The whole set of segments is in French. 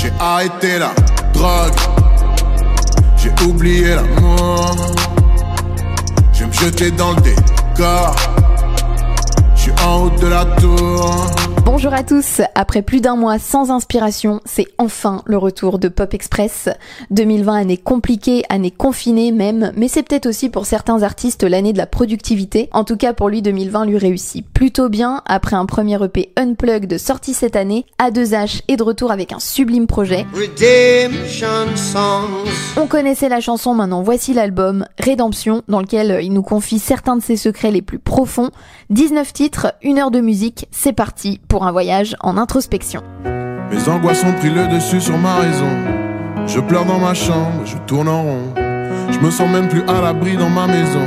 J'ai arrêté la drogue. J'ai oublié l'amour. Je me jeter dans le décor. Je suis en haut de la tour. Bonjour à tous, après plus d'un mois sans inspiration, c'est enfin le retour de Pop Express. 2020, année compliquée, année confinée même, mais c'est peut-être aussi pour certains artistes l'année de la productivité. En tout cas pour lui, 2020 lui réussit plutôt bien. Après un premier EP Unplugged sorti cette année, A2H est de retour avec un sublime projet. On connaissait la chanson, maintenant voici l'album Rédemption, dans lequel il nous confie certains de ses secrets les plus profonds. 19 titres, une heure de musique, c'est parti pour un voyage en introspection. Mes angoisses ont pris le dessus sur ma raison. Je pleure dans ma chambre, je tourne en rond. Je me sens même plus à l'abri dans ma maison.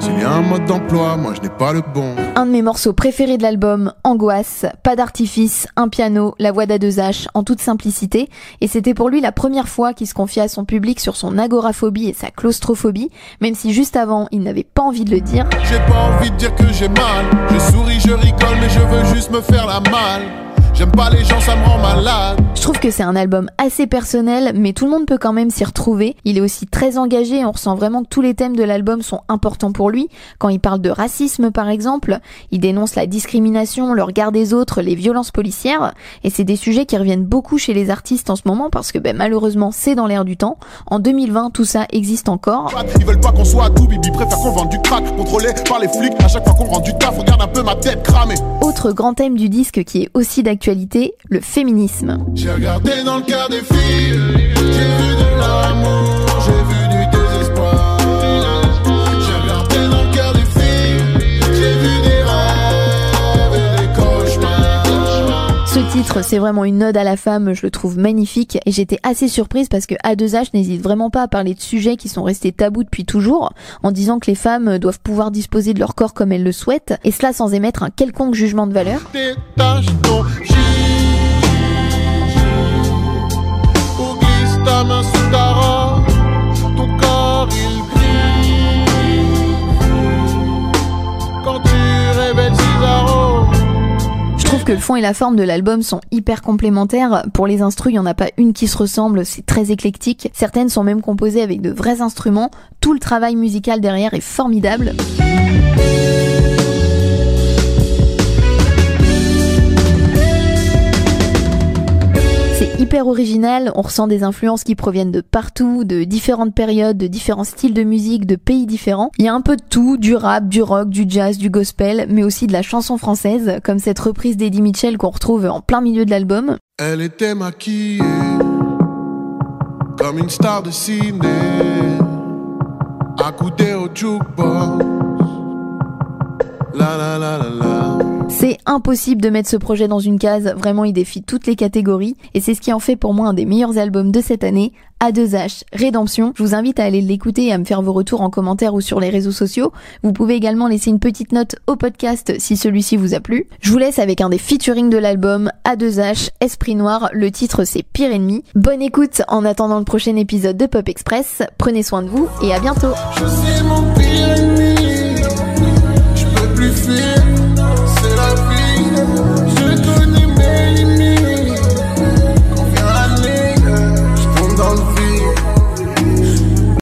S'il y a un mode d'emploi, moi je n'ai pas le bon. Un de mes morceaux préférés de l'album, Angoisse, pas d'artifice, un piano, la voix d'A2H en toute simplicité. Et c'était pour lui la première fois qu'il se confiait à son public sur son agoraphobie et sa claustrophobie, même si juste avant il n'avait pas envie de le dire. J'ai pas envie de dire que j'ai mal. Je souris, je rigole, mais je veux juste me faire la malle. J'aime pas les gens, ça me rend malade. Je trouve que c'est un album assez personnel, mais tout le monde peut quand même s'y retrouver. Il est aussi très engagé, on ressent vraiment que tous les thèmes de l'album sont importants pour lui. Quand il parle de racisme par exemple, il dénonce la discrimination, le regard des autres, les violences policières, et c'est des sujets qui reviennent beaucoup chez les artistes en ce moment parce que ben, malheureusement c'est dans l'air du temps. En 2020, tout ça existe encore. Ils veulent pas qu'on soit à tout, Bibi préfère qu'on vende du crack, contrôlé par les flics. À chaque fois qu'on rend du taf, regarde un peu ma tête cramée. Autre grand thème du disque qui est aussi d'actualité le féminisme. J'ai regardé dans le cœur des filles, j'ai vu de l'amour, j'ai vu du désespoir. J'ai regardé dans le cœur des filles, j'ai vu des rêves et des cauchemars. Ce titre, c'est vraiment une ode à la femme, je le trouve magnifique et j'étais assez surprise parce que A2H n'hésite vraiment pas à parler de sujets qui sont restés tabous depuis toujours, en disant que les femmes doivent pouvoir disposer de leur corps comme elles le souhaitent, et cela sans émettre un quelconque jugement de valeur. Détache ton le fond et la forme de l'album sont hyper complémentaires. Pour les instrus, il n'y en a pas une qui se ressemble, c'est très éclectique. Certaines sont même composées avec de vrais instruments. Tout le travail musical derrière est formidable. C'est hyper original, on ressent des influences qui proviennent de partout, de différentes périodes, de différents styles de musique, de pays différents. Il y a un peu de tout, du rap, du rock, du jazz, du gospel, mais aussi de la chanson française, comme cette reprise d'Eddie Mitchell qu'on retrouve en plein milieu de l'album. Elle était maquillée comme une star de ciné, accoudée au jukebox. La la la la la. C'est impossible de mettre ce projet dans une case, vraiment il défie toutes les catégories et c'est ce qui en fait pour moi un des meilleurs albums de cette année, A2H Rédemption. Je vous invite à aller l'écouter et à me faire vos retours en commentaire ou sur les réseaux sociaux. Vous pouvez également laisser une petite note au podcast si celui-ci vous a plu. Je vous laisse avec un des featuring de l'album A2H Esprit Noir, le titre c'est Pire Ennemi. Bonne écoute en attendant le prochain épisode de Pop Express. Prenez soin de vous et à bientôt. Je mon pire ennemi, je peux plus.